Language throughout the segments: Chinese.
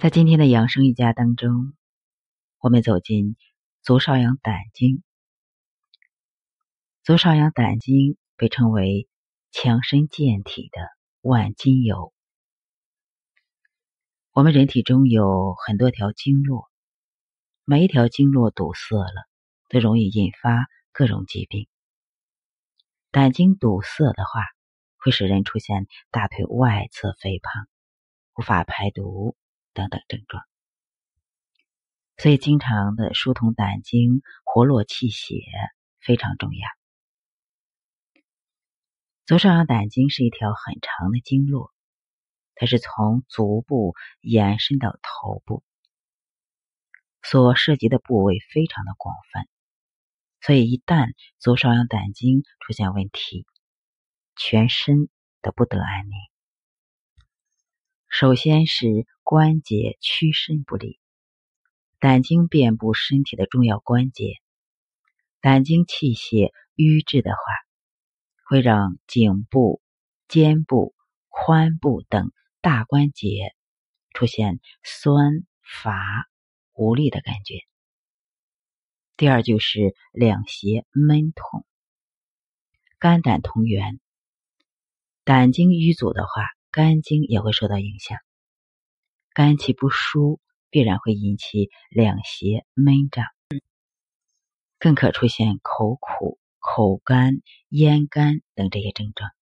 在今天的养生瑜伽当中，我们走进足少阳胆经。足少阳胆经被称为强身健体的万金油。我们人体中有很多条经络，每一条经络堵塞了，都容易引发各种疾病。胆经堵塞的话，会使人出现大腿外侧肥胖，无法排毒。等等症状，所以经常的疏通胆经、活络气血非常重要。足少阳胆经是一条很长的经络，它是从足部延伸到头部，所涉及的部位非常的广泛，所以一旦足少阳胆经出现问题，全身都不得安宁。首先是关节屈伸不利，胆经遍布身体的重要关节，胆经气血瘀滞的话，会让颈部、肩部、髋部等大关节出现酸乏无力的感觉。第二就是两胁闷痛，肝胆同源，胆经瘀阻的话。肝经也会受到影响，肝气不舒必然会引起两胁闷胀，更可出现口苦、口干、咽干等这些症状。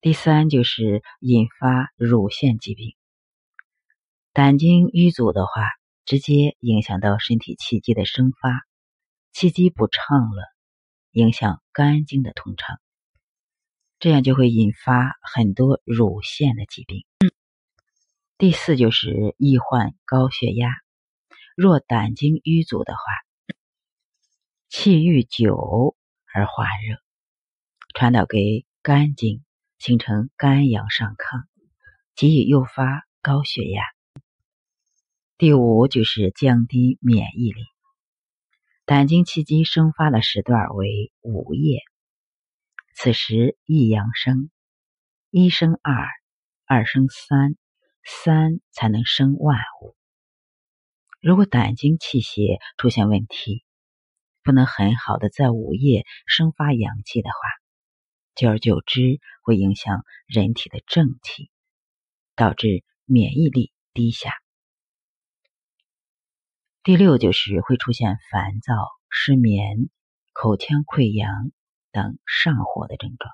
第三就是引发乳腺疾病，胆经瘀阻的话，直接影响到身体气机的生发，气机不畅了，影响肝经的通畅。这样就会引发很多乳腺的疾病。第四就是易患高血压。若胆经瘀阻的话，气郁久而化热，传导给肝经，形成肝阳上亢，极易诱发高血压。第五就是降低免疫力。胆经气机生发的时段为午夜。此时一阳生，一生二，二生三，三才能生万物。如果胆经气血出现问题，不能很好的在午夜生发阳气的话，久而久之会影响人体的正气，导致免疫力低下。第六就是会出现烦躁、失眠、口腔溃疡。等上火的症状，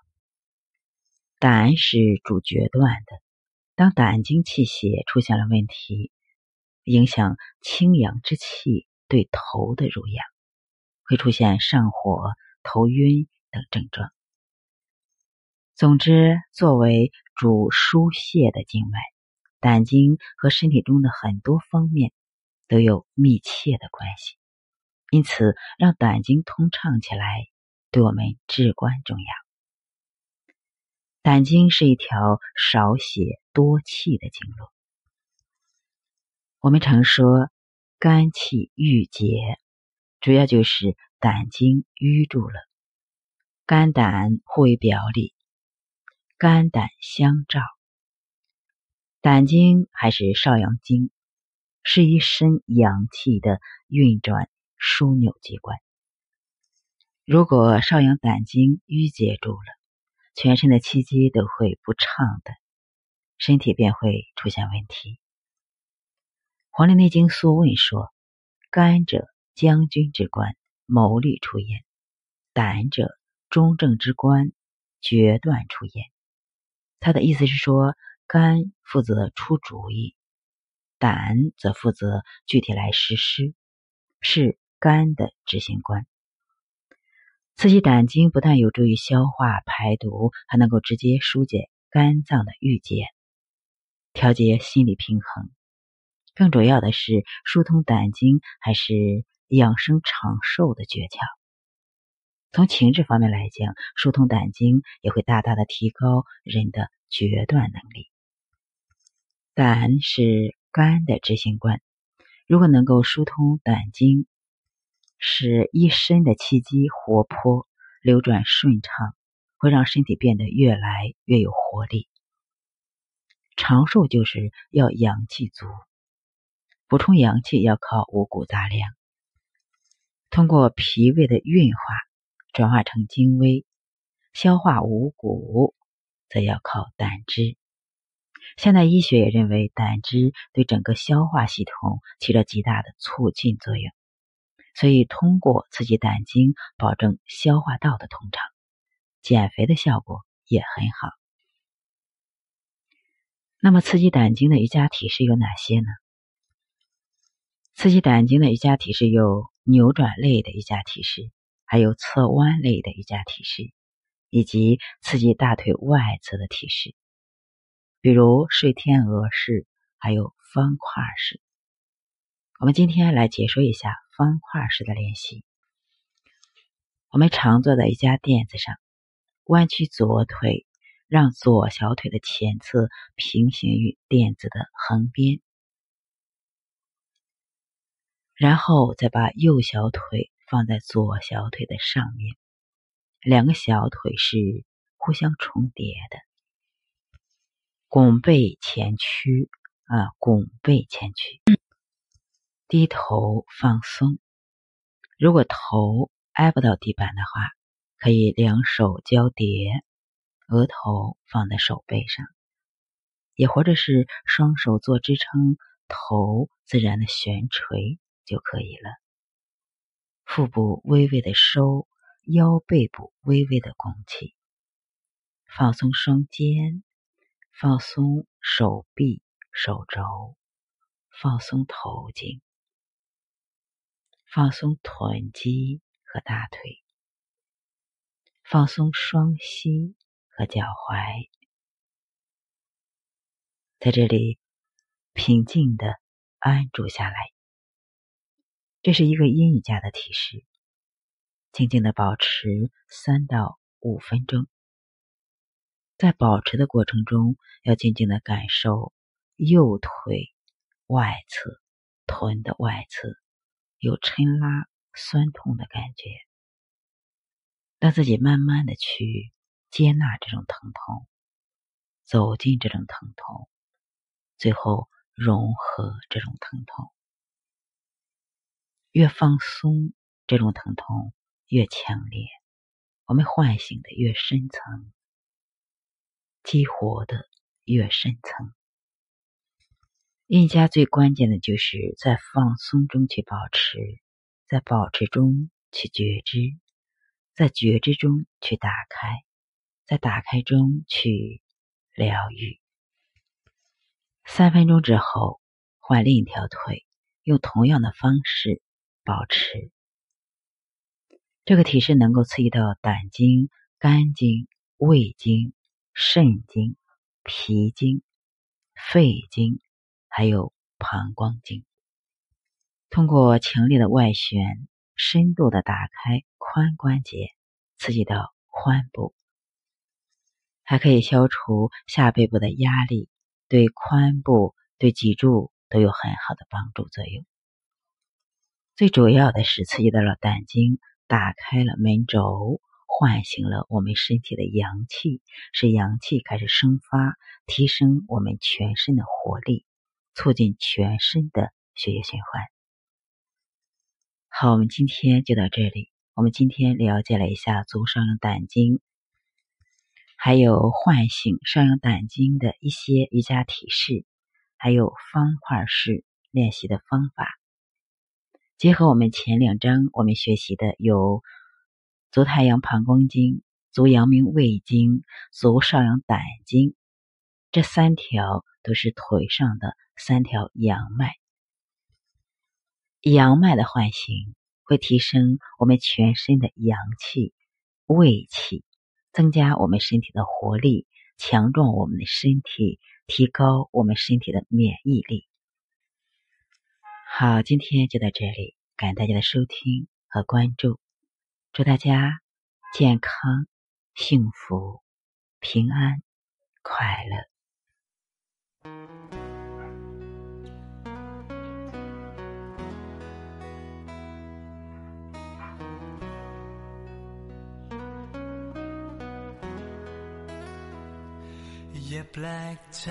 胆是主决断的。当胆经气血出现了问题，影响清阳之气对头的濡养，会出现上火、头晕等症状。总之，作为主疏泄的经脉，胆经和身体中的很多方面都有密切的关系。因此，让胆经通畅起来。对我们至关重要。胆经是一条少血多气的经络。我们常说肝气郁结，主要就是胆经淤住了。肝胆互为表里，肝胆相照。胆经还是少阳经，是一身阳气的运转枢纽机关。如果少阳胆经淤结住了，全身的气机都会不畅的，身体便会出现问题。《黄帝内经·素问》说：“肝者将军之官，谋虑出焉；胆者中正之官，决断出焉。”他的意思是说，肝负责出主意，胆则负责具体来实施，是肝的执行官。刺激胆经不但有助于消化排毒，还能够直接疏解肝脏的郁结，调节心理平衡。更主要的是，疏通胆经还是养生长寿的诀窍。从情志方面来讲，疏通胆经也会大大的提高人的决断能力。胆是肝的执行官，如果能够疏通胆经。使一身的气机活泼、流转顺畅，会让身体变得越来越有活力。长寿就是要阳气足，补充阳气要靠五谷杂粮，通过脾胃的运化转化成精微，消化五谷则要靠胆汁。现代医学也认为胆汁对整个消化系统起着极大的促进作用，所以通过刺激胆经，保证消化道的通畅，减肥的效果也很好。那么，刺激胆经的瑜伽体式有哪些呢？刺激胆经的瑜伽体式有扭转类的瑜伽体式，还有侧弯类的瑜伽体式，以及刺激大腿外侧的体式，比如睡天鹅式，还有方块式。我们今天来解说一下方块式的练习。我们常坐在一家垫子上，弯曲左腿。让左小腿的前侧平行于垫子的横边，然后再把右小腿放在左小腿的上面，两个小腿是互相重叠的。拱背前屈啊，拱背前屈，低头放松。如果头挨不到地板的话，可以两手交叠。额头放在手背上，也或者是双手做支撑，头自然的悬垂就可以了。腹部微微的收，腰背部微微的拱起，放松双肩，放松手臂、手肘，放松头颈，放松臀肌和大腿，放松双膝。和脚踝，在这里平静的安住下来。这是一个阴瑜伽的提示，静静的保持三到五分钟。在保持的过程中，要静静的感受右腿外侧臀的外侧有抻拉、酸痛的感觉，让自己慢慢的去。接纳这种疼痛，走进这种疼痛，最后融合这种疼痛。越放松，这种疼痛越强烈，我们唤醒的越深层，激活的越深层。瑜伽最关键的就是在放松中去保持，在保持中去觉知，在觉知中去打开。在打开中去疗愈。三分钟之后，换另一条腿，用同样的方式保持。这个体式能够刺激到胆经、肝经、胃经、肾经、脾经、肺经，还有膀胱经。通过强烈的外旋，深度的打开髋关节，刺激到髋部。还可以消除下背部的压力，对髋部、对脊柱都有很好的帮助作用。最主要的是刺激到了胆经，打开了门轴，唤醒了我们身体的阳气，使阳气开始生发，提升我们全身的活力，促进全身的血液循环。好，我们今天就到这里。我们今天了解了一下足上阳胆经。还有唤醒上阳胆经的一些瑜伽体式，还有方块式练习的方法。结合我们前两章我们学习的有足太阳膀胱经、足阳明胃经、足少阳胆经，这三条都是腿上的三条阳脉。阳脉的唤醒会提升我们全身的阳气、胃气。增加我们身体的活力，强壮我们的身体，提高我们身体的免疫力。好，今天就到这里，感谢大家的收听和关注，祝大家健康、幸福、平安、快乐。 อย่าแปลกใจ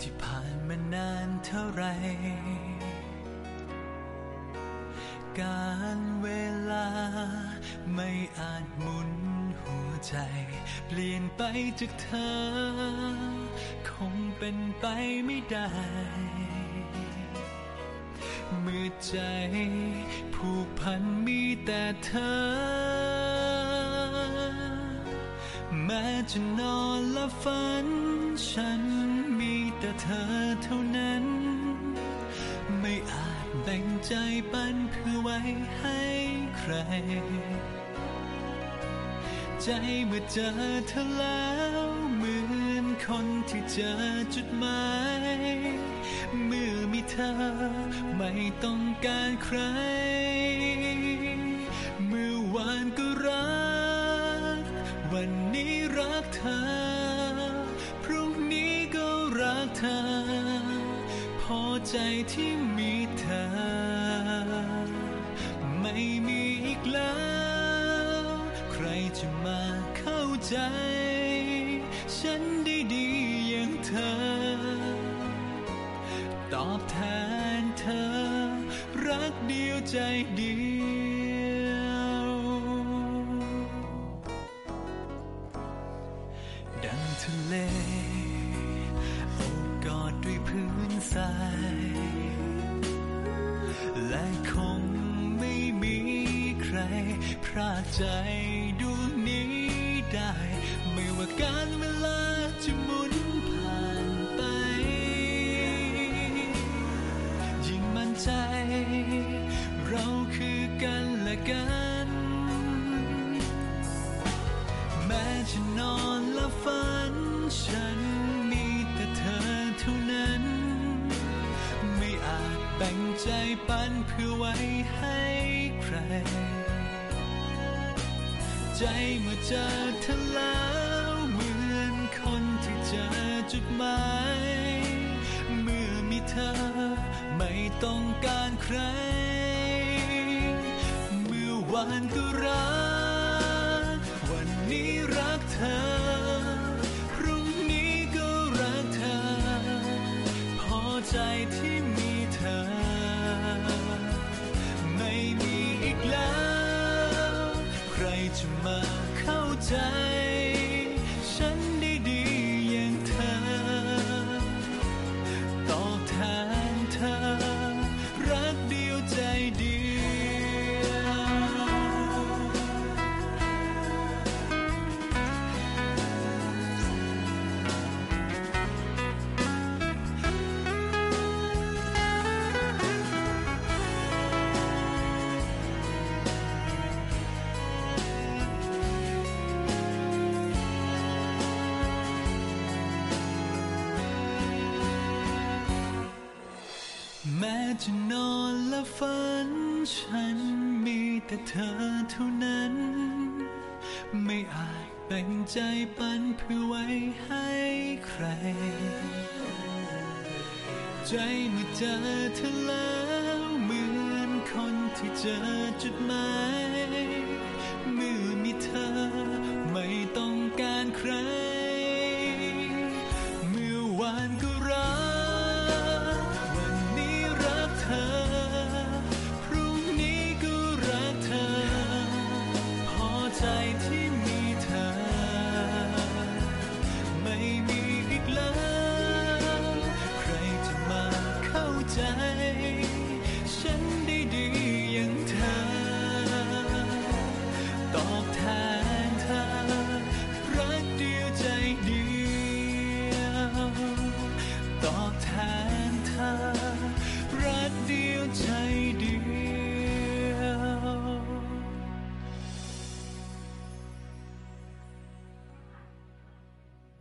ที่ผ่านมานานเท่าไร การเวลาไม่อาจหมุน ใจเปลี่ยนไปจากเธอ คงเป็นไปไม่ได้ เมื่อใจผูกพันมีแต่เธอ แม้จะนอนและฝัน ฉันมีแต่เธอเท่านั้น ไม่อาจแบ่งใจปันเพื่อไว้ให้ใคร ใจเมื่อเจอเธอแล้วเหมือนคนที่เจอจุดหมายเมื่อมีเธอไม่ต้องการใคร เมื่อวานก็รัก วันนี้รักเธอ พรุ่งนี้ก็รักเธอ พอใจที่ ใจ ฉันได้ดีอย่างเธอ ตอบแทนเธอ รักเดียวใจเดียว ดังทะเลโอบกอดด้วยพื้นทรายและคงไม่มีใครพรากใจ ปันเพื่อไว้ให้ใคร ใจเมื่อเจอเธอแล้วเหมือนคนที่เจอจุดหมาย เมื่อมีเธอไม่ต้องการใคร เมื่อวานก็รัก วันนี้รักเธอ มาเข้าใจ จะนอนและฝัน ฉันมีแต่เธอเท่านั้น ไม่อาจแบ่งใจปันเพื่อไว้ให้ใคร ใจเมื่อเจอเธอแล้วเหมือนคนที่เจอจุดหมายเมื่อมีเธอไม่ต้อง 在